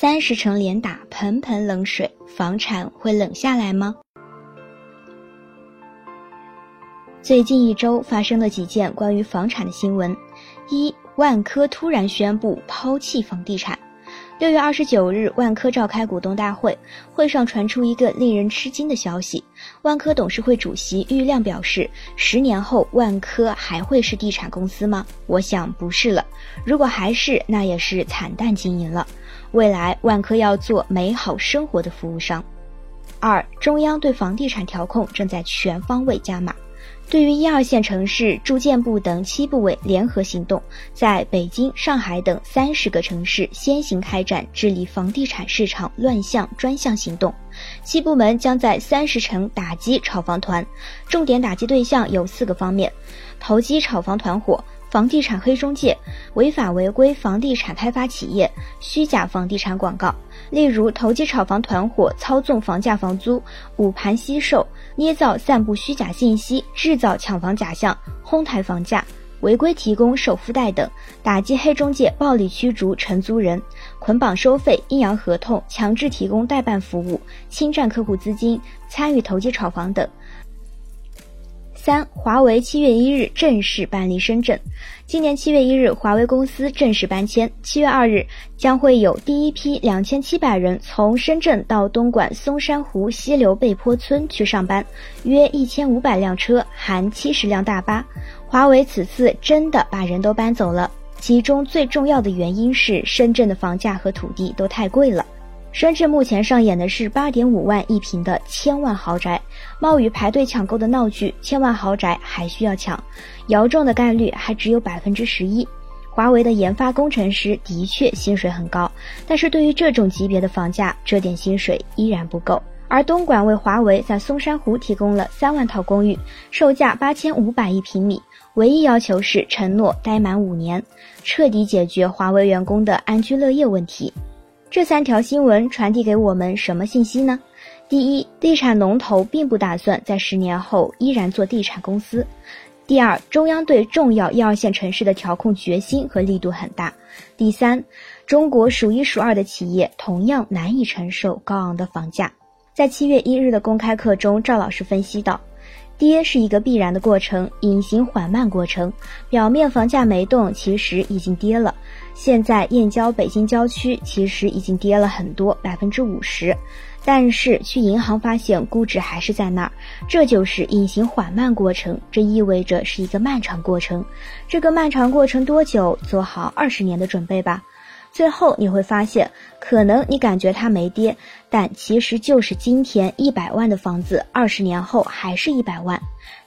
三十城连打，盆盆冷水，房产会冷下来吗？最近一周发生了几件关于房产的新闻：一，万科突然宣布抛弃房地产。六月二十九日，万科召开股东大会，会上传出一个令人吃惊的消息：万科董事会主席郁亮表示，十年后万科还会是地产公司吗？我想不是了。如果还是，那也是惨淡经营了。未来万科要做美好生活的服务商。二，中央对房地产调控正在全方位加码。对于一二线城市，住建部等七部委联合行动，在北京、上海等三十个城市先行开展治理房地产市场乱象专项行动。七部门将在三十城打击炒房团，重点打击对象有四个方面：投机炒房团伙。房地产黑中介、违法违规房地产开发企业、虚假房地产广告，例如投机炒房团伙操纵房价房租、捂盘惜售、捏造散布虚假信息、制造抢房假象、哄抬房价、违规提供首付贷等；打击黑中介暴力驱逐承租人、捆绑收费、阴阳合同、强制提供代办服务、侵占客户资金、参与投机炒房等。三，华为七月一日正式搬离深圳。今年七月一日，华为公司正式搬迁。七月二日，将会有第一批两千七百人从深圳到东莞松山湖西流背坡村去上班，约一千五百辆车，含七十辆大巴。华为此次真的把人都搬走了，其中最重要的原因是深圳的房价和土地都太贵了。深圳目前上演的是八点五万一平的千万豪宅，冒雨排队抢购的闹剧，千万豪宅还需要抢，摇中的概率还只有百分之十一。华为的研发工程师的确薪水很高，但是对于这种级别的房价，这点薪水依然不够。而东莞为华为在松山湖提供了三万套公寓，售价八千五百一平米，唯一要求是承诺待满五年，彻底解决华为员工的安居乐业问题。这三条新闻传递给我们什么信息呢？第一，地产龙头并不打算在十年后依然做地产公司。第二，中央对重要一二线城市的调控决心和力度很大。第三，中国数一数二的企业同样难以承受高昂的房价。在七月一日的公开课中，赵老师分析到。跌是一个必然的过程，隐形缓慢过程。表面房价没动，其实已经跌了。现在燕郊北京郊区其实已经跌了很多，百分之五十。但是去银行发现估值还是在那儿，这就是隐形缓慢过程。这意味着是一个漫长过程。这个漫长过程多久？做好二十年的准备吧。最后你会发现，可能你感觉它没跌，但其实就是今天一百万的房子，二十年后还是一百万，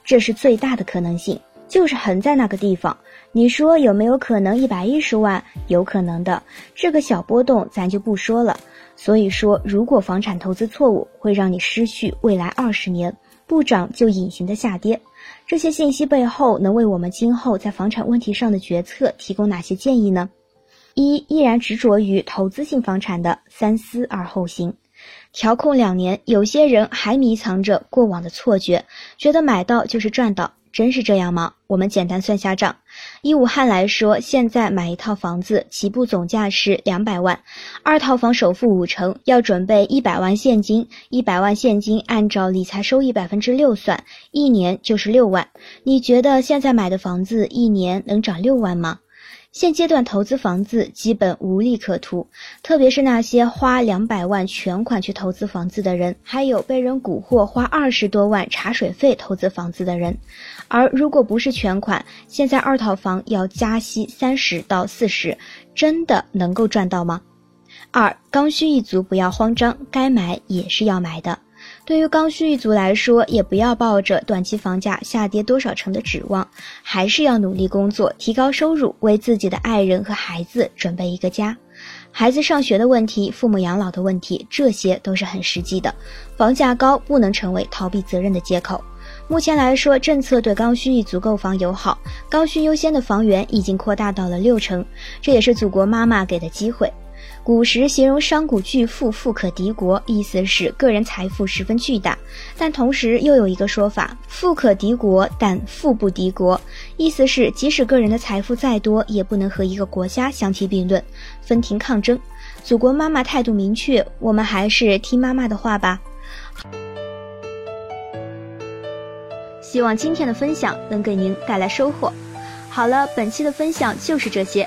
这是最大的可能性，就是横在那个地方。你说有没有可能一百一十万？有可能的，这个小波动咱就不说了。所以说，如果房产投资错误，会让你失去未来二十年，不涨就隐形的下跌。这些信息背后能为我们今后在房产问题上的决策提供哪些建议呢？一依然执着于投资性房产的三思而后行，调控两年，有些人还迷藏着过往的错觉，觉得买到就是赚到，真是这样吗？我们简单算下账，以武汉来说，现在买一套房子起步总价是两百万，二套房首付五成，要准备一百万现金，一百万现金按照理财收益百分之六算，一年就是六万。你觉得现在买的房子一年能涨六万吗？现阶段投资房子基本无利可图，特别是那些花两百万全款去投资房子的人，还有被人蛊惑花二十多万茶水费投资房子的人。而如果不是全款，现在二套房要加息三十到四十，真的能够赚到吗？二，刚需一族不要慌张，该买也是要买的。对于刚需一族来说，也不要抱着短期房价下跌多少成的指望，还是要努力工作，提高收入，为自己的爱人和孩子准备一个家。孩子上学的问题，父母养老的问题，这些都是很实际的。房价高不能成为逃避责任的借口。目前来说，政策对刚需一族购房友好，刚需优先的房源已经扩大到了六成，这也是祖国妈妈给的机会。古时形容商贾巨富，富可敌国，意思是个人财富十分巨大。但同时又有一个说法，富可敌国，但富不敌国，意思是即使个人的财富再多，也不能和一个国家相提并论，分庭抗争。祖国妈妈态度明确，我们还是听妈妈的话吧。希望今天的分享能给您带来收获。好了，本期的分享就是这些。